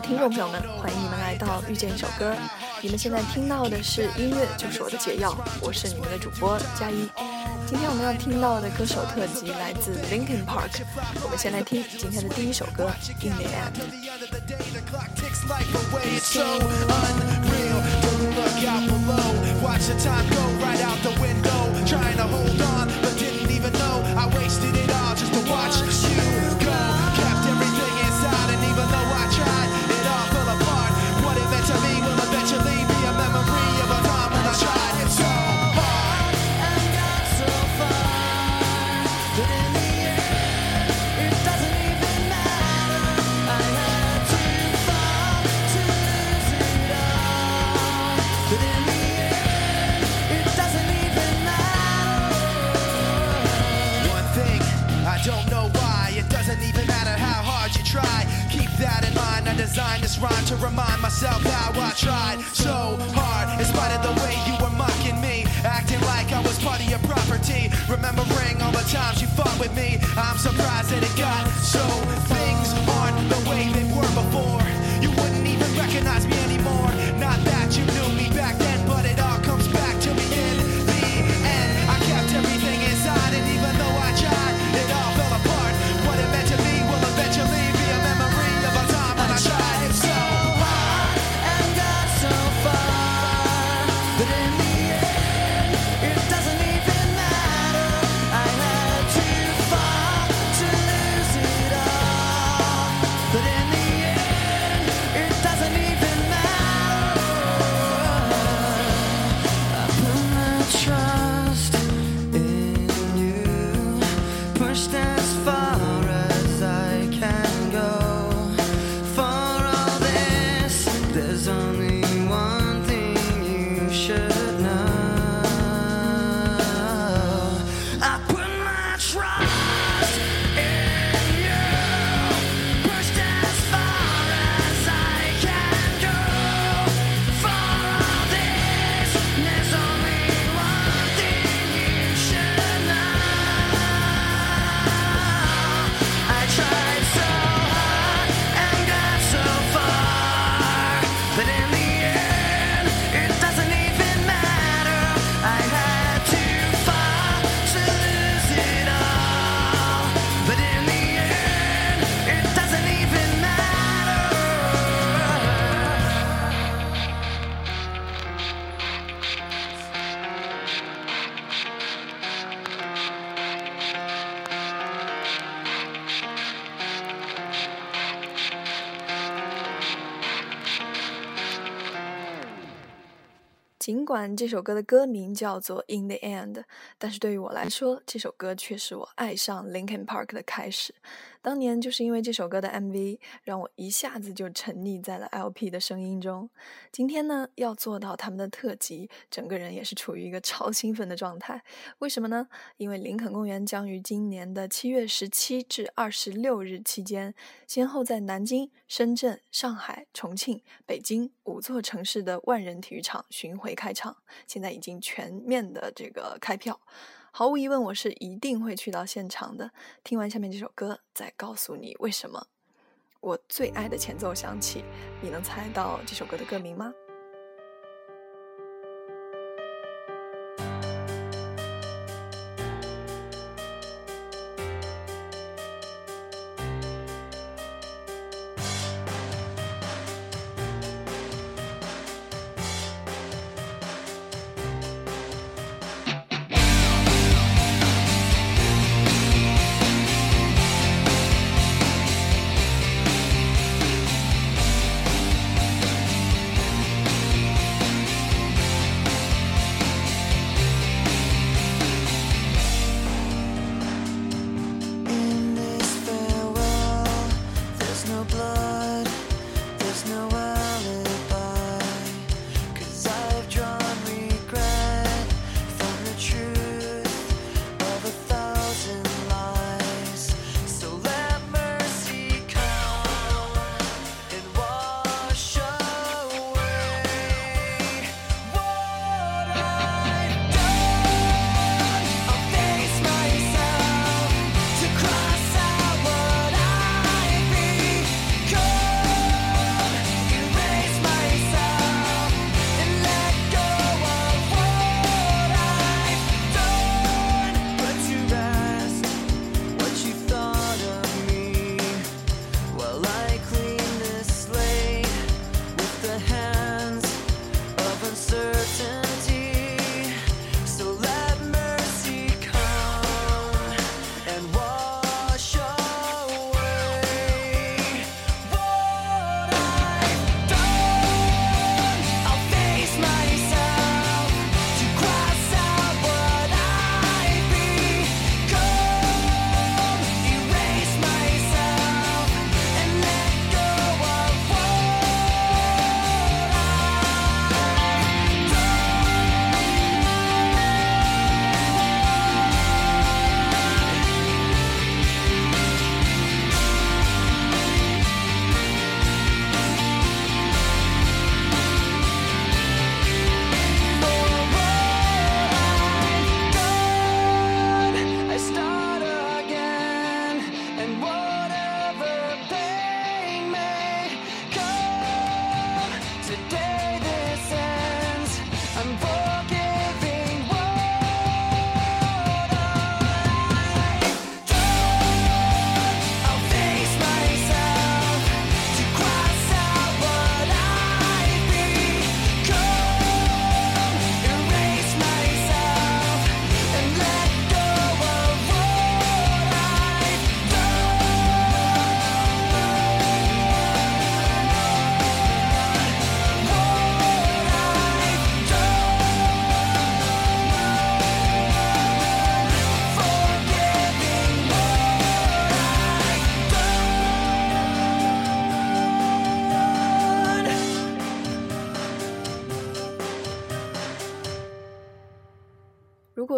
听众朋友们，欢迎你们来到遇见一首歌。你们现在听到的是音乐就是我的解药，我是你们的主播佳一。今天我们要听到的歌手特辑来自 Linkin Park。我们先来听今天的第一首歌《In the End》。尽管这首歌的歌名叫做《In the End》，但是对于我来说，这首歌却是我爱上 Linkin Park 的开始。当年就是因为这首歌的 MV，让我一下子就沉溺在了 LP 的声音中。今天呢，要做到他们的特辑，整个人也是处于一个超兴奋的状态。为什么呢？因为林肯公园将于今年的七月十七至二十六日期间，先后在南京、深圳、上海、重庆、北京五座城市的万人体育场巡回开场，现在已经全面的这个开票。毫无疑问，我是一定会去到现场的。听完下面这首歌，再告诉你为什么。我最爱的前奏响起，你能猜到这首歌的歌名吗？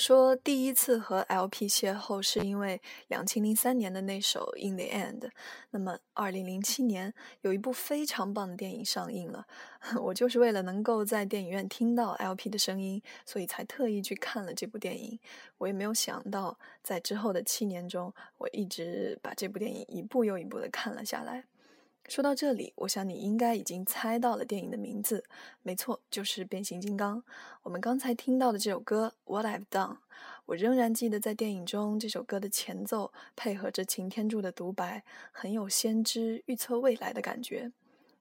说第一次和 LP 邂逅是因为两千零三年的那首《In the End》，那么二零零七年有一部非常棒的电影上映了，我就是为了能够在电影院听到 LP 的声音，所以才特意去看了这部电影。我也没有想到，在之后的七年中，我一直把这部电影一部又一部的看了下来。说到这里，我想你应该已经猜到了电影的名字，没错，就是《变形金刚》。我们刚才听到的这首歌《What I've Done》，我仍然记得在电影中这首歌的前奏配合着擎天柱的独白，很有先知预测未来的感觉。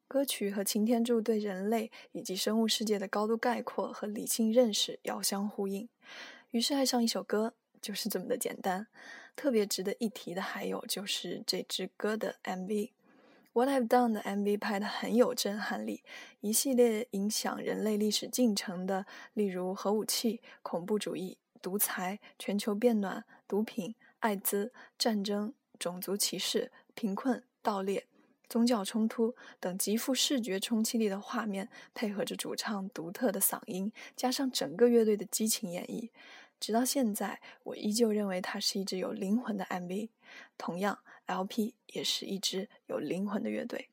歌曲和擎天柱对人类以及生物世界的高度概括和理性认识遥相呼应，于是爱上一首歌就是这么的简单。特别值得一提的还有就是这支歌的 MV。What I've Done 的 MV 拍的很有震撼力，一系列影响人类历史进程的，例如核武器、恐怖主义、独裁、全球变暖、毒品、艾滋、战争、种族歧视、贫困、盗猎、宗教冲突等极富视觉冲击力的画面，配合着主唱独特的嗓音，加上整个乐队的激情演绎。直到现在，我依旧认为它是一支有灵魂的 MV。同样，LP 也是一支有灵魂的乐队。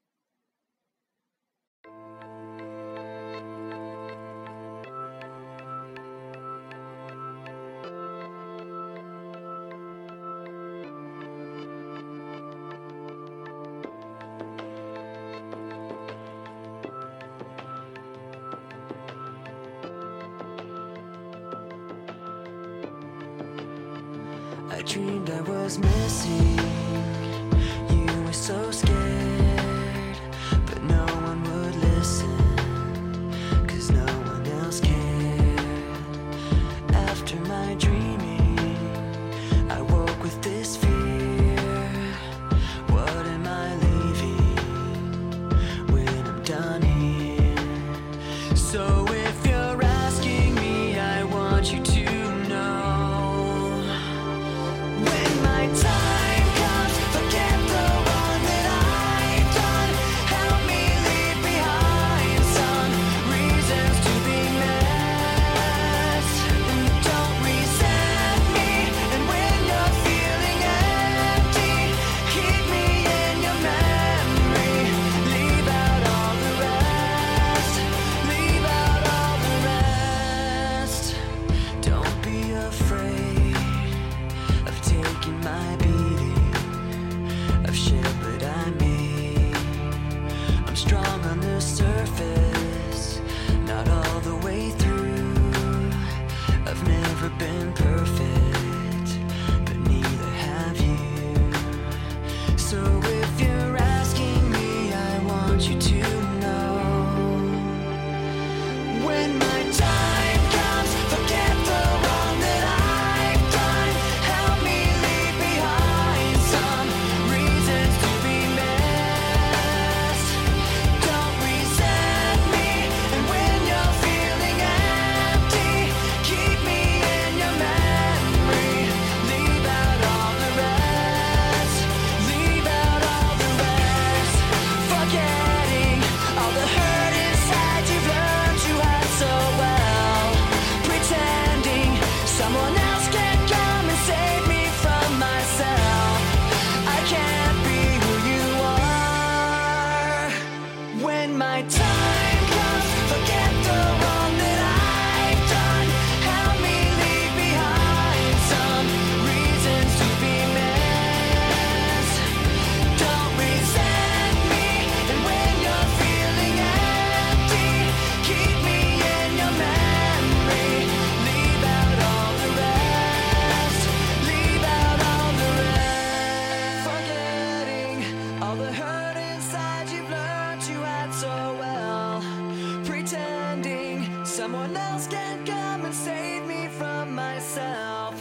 Someone else can come and save me from myself.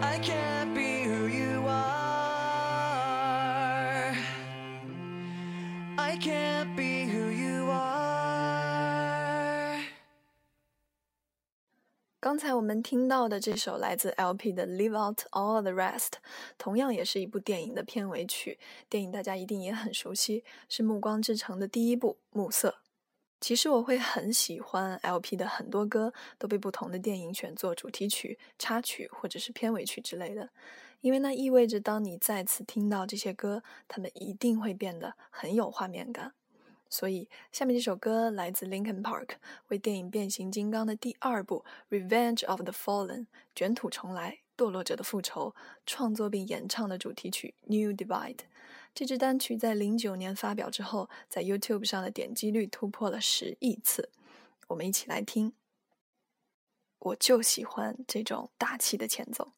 I can't be who you are. I can't be who you are. 刚才我们听到的这首来自 LP 的《Leave Out All the Rest》，同样也是一部电影的片尾曲。电影大家一定也很熟悉，是《暮光之城》的第一部《暮色》。其实我会很喜欢 LP 的很多歌都被不同的电影选作主题曲、插曲或者是片尾曲之类的，因为那意味着当你再次听到这些歌，它们一定会变得很有画面感。所以，下面这首歌来自 Linkin Park，为电影《变形金刚》的第二部《Revenge of the Fallen》卷土重来、堕落者的复仇创作并演唱的主题曲《New Divide》。这支单曲在零九年发表之后，在 YouTube 上的点击率突破了十亿次。我们一起来听。我就喜欢这种大气的前奏。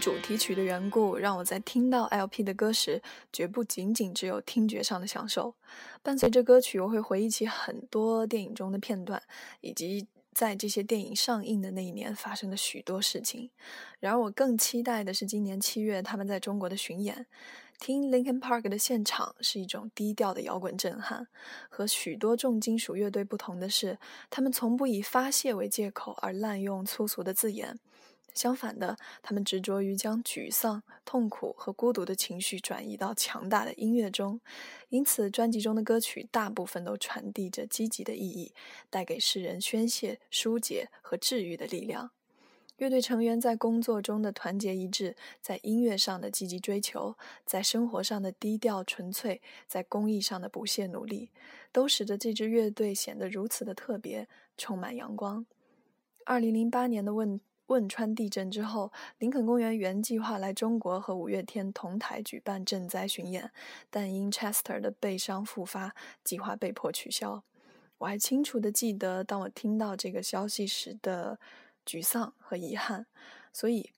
主题曲的缘故，让我在听到 LP 的歌时，绝不仅仅只有听觉上的享受。伴随着歌曲，我会回忆起很多电影中的片段，以及在这些电影上映的那一年发生的许多事情。然而，我更期待的是今年七月他们在中国的巡演。听 Linkin Park 的现场是一种低调的摇滚震撼。和许多重金属乐队不同的是，他们从不以发泄为借口而滥用粗俗的字眼。相反的，他们执着于将沮丧、痛苦和孤独的情绪转移到强大的音乐中，因此专辑中的歌曲大部分都传递着积极的意义，带给世人宣泄、疏解和治愈的力量。乐队成员在工作中的团结一致，在音乐上的积极追求，在生活上的低调纯粹，在公益上的不懈努力，都使得这支乐队显得如此的特别，充满阳光。二零零八年的问。汶川地震之后，林肯公园原计划来中国和五月天同台举办赈灾巡演，但因 Chester 的背伤复发，计划被迫取消。我还清楚地记得，当我听到这个消息时的沮丧和遗憾。所以，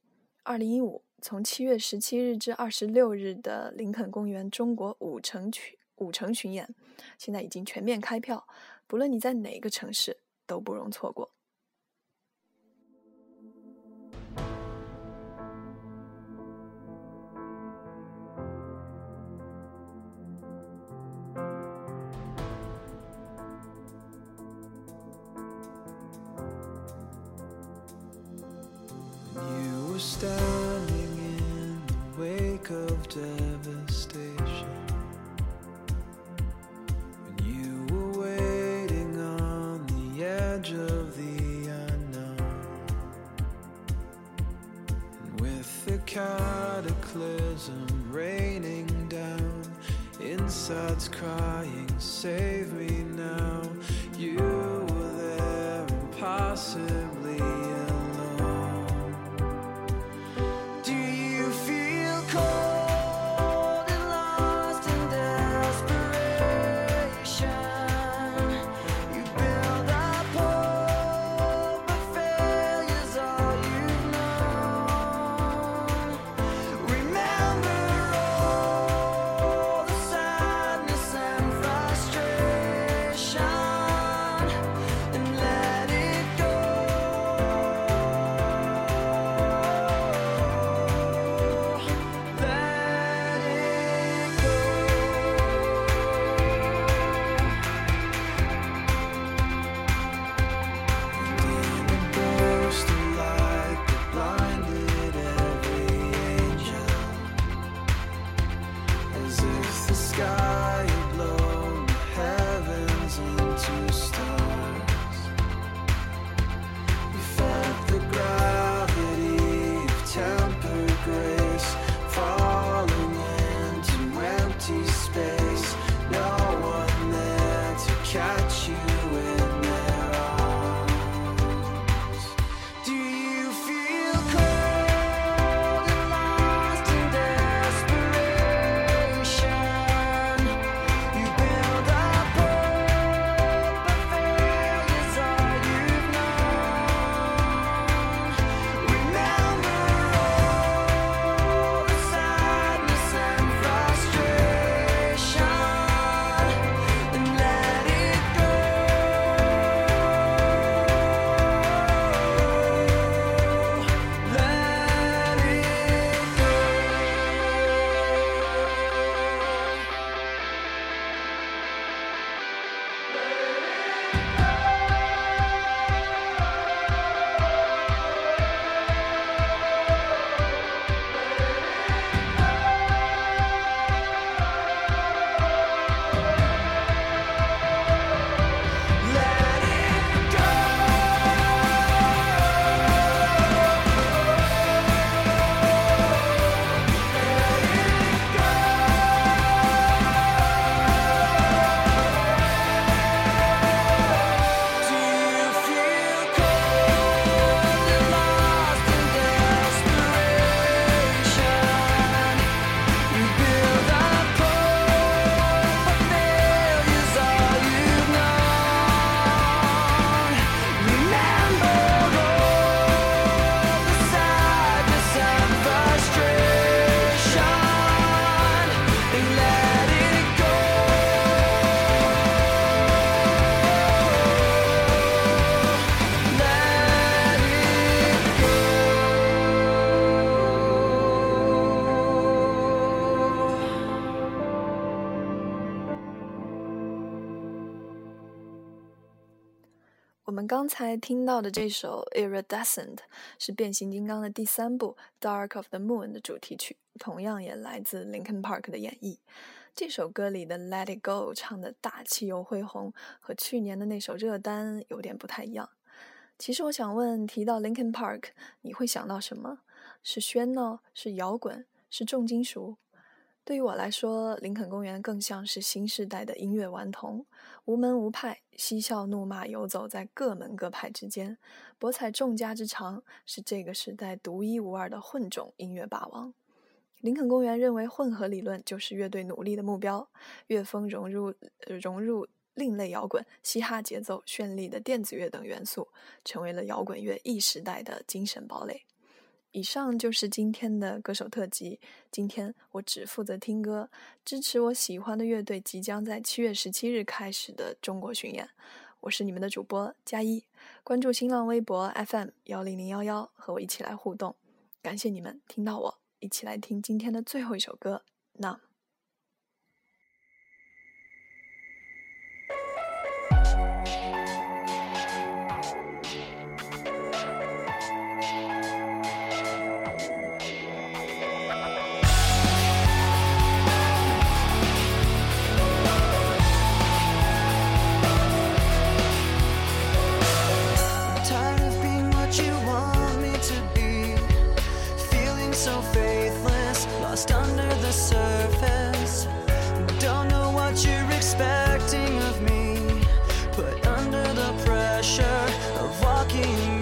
二零一五从七月十七日至二十六日的林肯公园中国五城区五城巡演，现在已经全面开票，不论你在哪个城市，都不容错过。Insides crying, Save me now. You were there, impossibly 刚才听到的这首《Iridescent》是变形金刚的第三部《Dark of the Moon》的主题曲，同样也来自 Linkin Park 的演绎。这首歌里的《Let It Go》唱的大气又恢宏，和去年的那首热单有点不太一样。其实我想问，提到 Linkin Park，你会想到什么？是喧闹？是摇滚？是重金属？对于我来说，林肯公园更像是新时代的音乐顽童，无门无派，嬉笑怒骂游走在各门各派之间，博采众家之长，是这个时代独一无二的混种音乐霸王。林肯公园认为，混合理论就是乐队努力的目标，乐风融入融入另类摇滚、嘻哈节奏、绚丽的电子乐等元素，成为了摇滚乐 E 时代的精神堡垒。以上就是今天的歌手特辑。今天我只负责听歌，支持我喜欢的乐队即将在七月十七日开始的中国巡演。我是你们的主播佳一，关注新浪微博 FM 幺零零幺幺，和我一起来互动。感谢你们听到我，一起来听今天的最后一首歌。那。pressure of walking